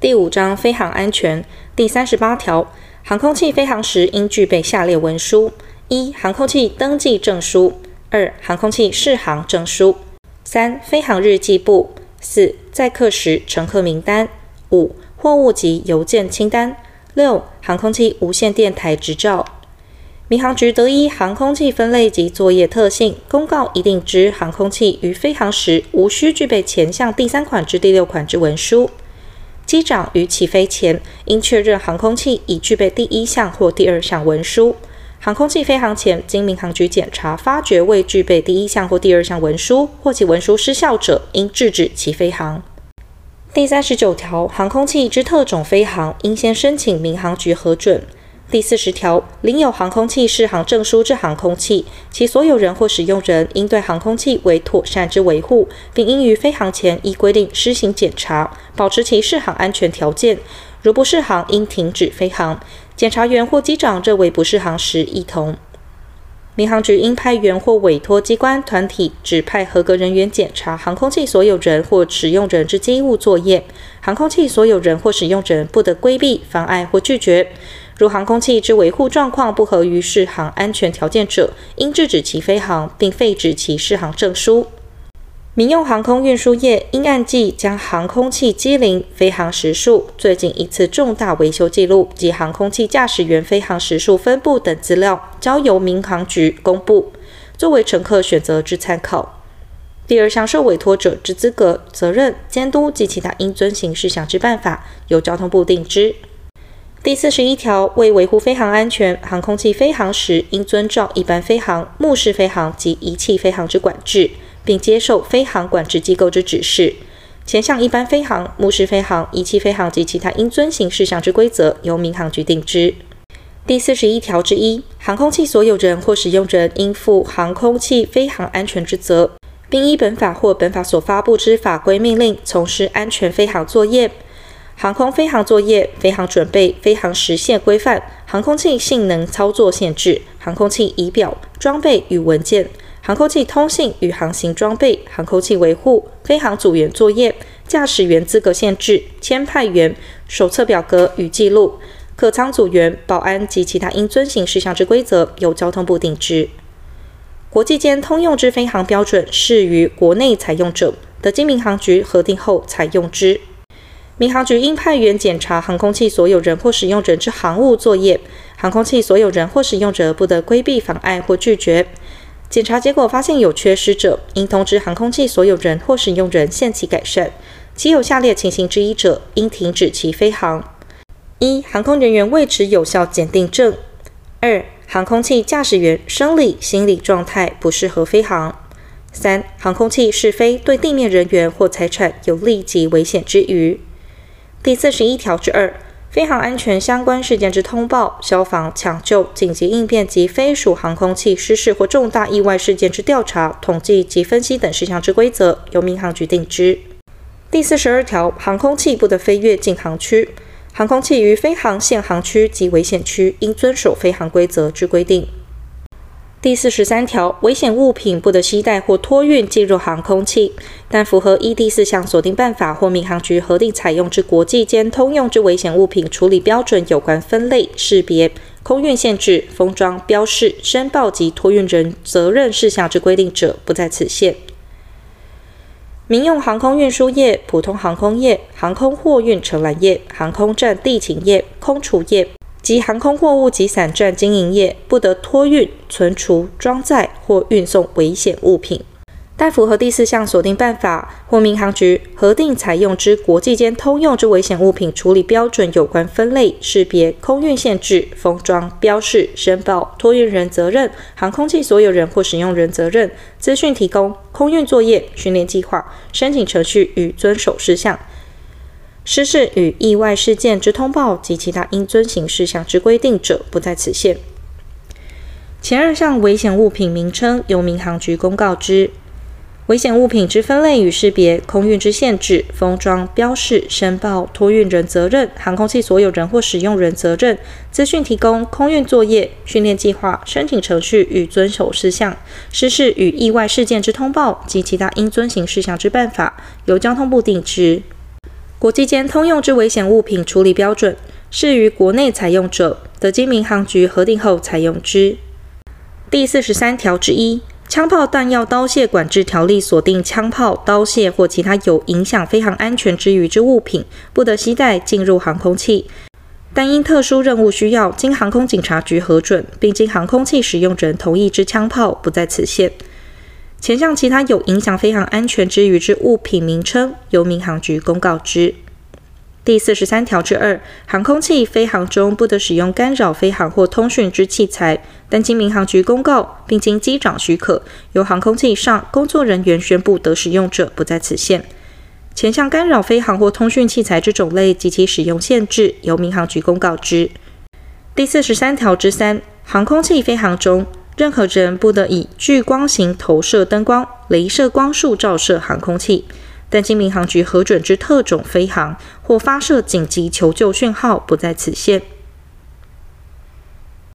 第五章飞航安全第三十八条，航空器飞航时应具备下列文书：一、航空器登记证书；二、航空器适航证书；三、飞航日记簿；四、载客时乘客名单；五、货物及邮件清单；六、航空器无线电台执照。民航局得依航空器分类及作业特性，公告一定之航空器于飞航时无需具备前项第三款至第六款之文书。机长于起飞前应确认航空器已具备第一项或第二项文书。航空器飞航前经民航局检查发觉未具备第一项或第二项文书，或其文书失效者，应制止其飞航。第三十九条，航空器之特种飞航应先申请民航局核准。第四十条，领有航空器适航证书之航空器，其所有人或使用人应对航空器为妥善之维护，并应于飞航前依规定施行检查，保持其适航安全条件。如不适航，应停止飞航。检查员或机长认为不适航时，一同。民航局应派员或委托机关团体指派合格人员检查航空器所有人或使用人之机务作业。航空器所有人或使用人不得规避、妨碍或拒绝。如航空器之维护状况不合于适航安全条件者，应制止其飞航，并废止其适航证书。民用航空运输业应按季将航空器机龄、飞航时数、最近一次重大维修记录及航空器驾驶员飞航时数分布等资料，交由民航局公布，作为乘客选择之参考。第二项受委托者之资格、责任、监督及其他应遵行事项之办法，由交通部定之。第四十一条，为维护飞航安全，航空器飞航时应遵照一般飞航、目视飞航及仪器飞航之管制，并接受飞航管制机构之指示。前项一般飞航、目视飞航、仪器飞航及其他应遵行事项之规则，由民航局定之。第四十一条之一，航空器所有人或使用人应负航空器飞航安全之责，并依本法或本法所发布之法规命令，从事安全飞航作业。航空飞航作业、飞航准备、飞航时限规范、航空器性能操作限制、航空器仪表、装备与文件、航空器通信与航行装备、航空器维护、飞航组员作业、驾驶员资格限制、签派员、手册表格与记录、客舱组员、保安及其他应遵行事项之规则，由交通部定之。国际间通用之飞航标准适于国内采用者，得经民航局核定后采用之。民航局应派员检查航空器所有人或使用人之航务作业，航空器所有人或使用者不得规避、妨碍或拒绝。检查结果发现有缺失者，应通知航空器所有人或使用人限期改善。其有下列情形之一者，应停止其飞航：一、航空人员未持有效检定证；二、航空器驾驶员生理、心理状态不适合飞航；三、航空器试飞对地面人员或财产有立即危险之余。第四十一条之二，飞航安全相关事件之通报、消防、抢救、紧急应变及非属航空器失事或重大意外事件之调查、统计及分析等事项之规则，由民航局定之。第四十二条，航空器不得飞越禁航区，航空器于飞航限航区及危险区，应遵守飞航规则之规定。第四十三条，危险物品不得携带或托运进入航空器，但符合依第四项所定办法或民航局核定采用之国际间通用之危险物品处理标准有关分类、识别、空运限制、封装、标示、申报及托运人责任事项之规定者，不在此限。民用航空运输业、普通航空业、航空货运承揽业、航空站地勤业、空厨业。及航空货物及散站经营业不得托运、存储、装载或运送危险物品，但符合第四项所定办法或民航局核定采用之国际间通用之危险物品处理标准有关分类、识别、空运限制、封装、标示、申报、托运人责任、航空器所有人或使用人责任、资讯提供、空运作业、训练计划、申请程序与遵守事项。失事与意外事件之通报及其他应遵行事项之规定者，不在此限。前二项危险物品名称由民航局公告之。危险物品之分类与识别、空运之限制、封装、标示、申报、托运人责任、航空器所有人或使用人责任、资讯提供、空运作业、训练计划、申请程序与遵守事项、失事与意外事件之通报及其他应遵行事项之办法，由交通部定之。国际间通用之危险物品处理标准，适于国内采用者，得经民航局核定后采用之。第四十三条之一，枪炮弹药刀械管制条例所定枪炮、刀械或其他有影响飞航安全之余之物品，不得携带进入航空器。但因特殊任务需要，经航空警察局核准，并经航空器使用人同意之枪炮，不在此限。前项其他有影响飞航安全之余之物品名称，由民航局公告之。第四十三条之二，航空器飞航中不得使用干扰飞航或通讯之器材，但经民航局公告，并经机长许可，由航空器上工作人员宣布得使用者，不在此限。前项干扰飞航或通讯器材之种类及其使用限制，由民航局公告之。第四十三条之三，航空器飞航中，任何人不得以聚光型投射灯光、镭射光束照射航空器，但经民航局核准之特种飞航或发射紧急求救讯号，不在此限。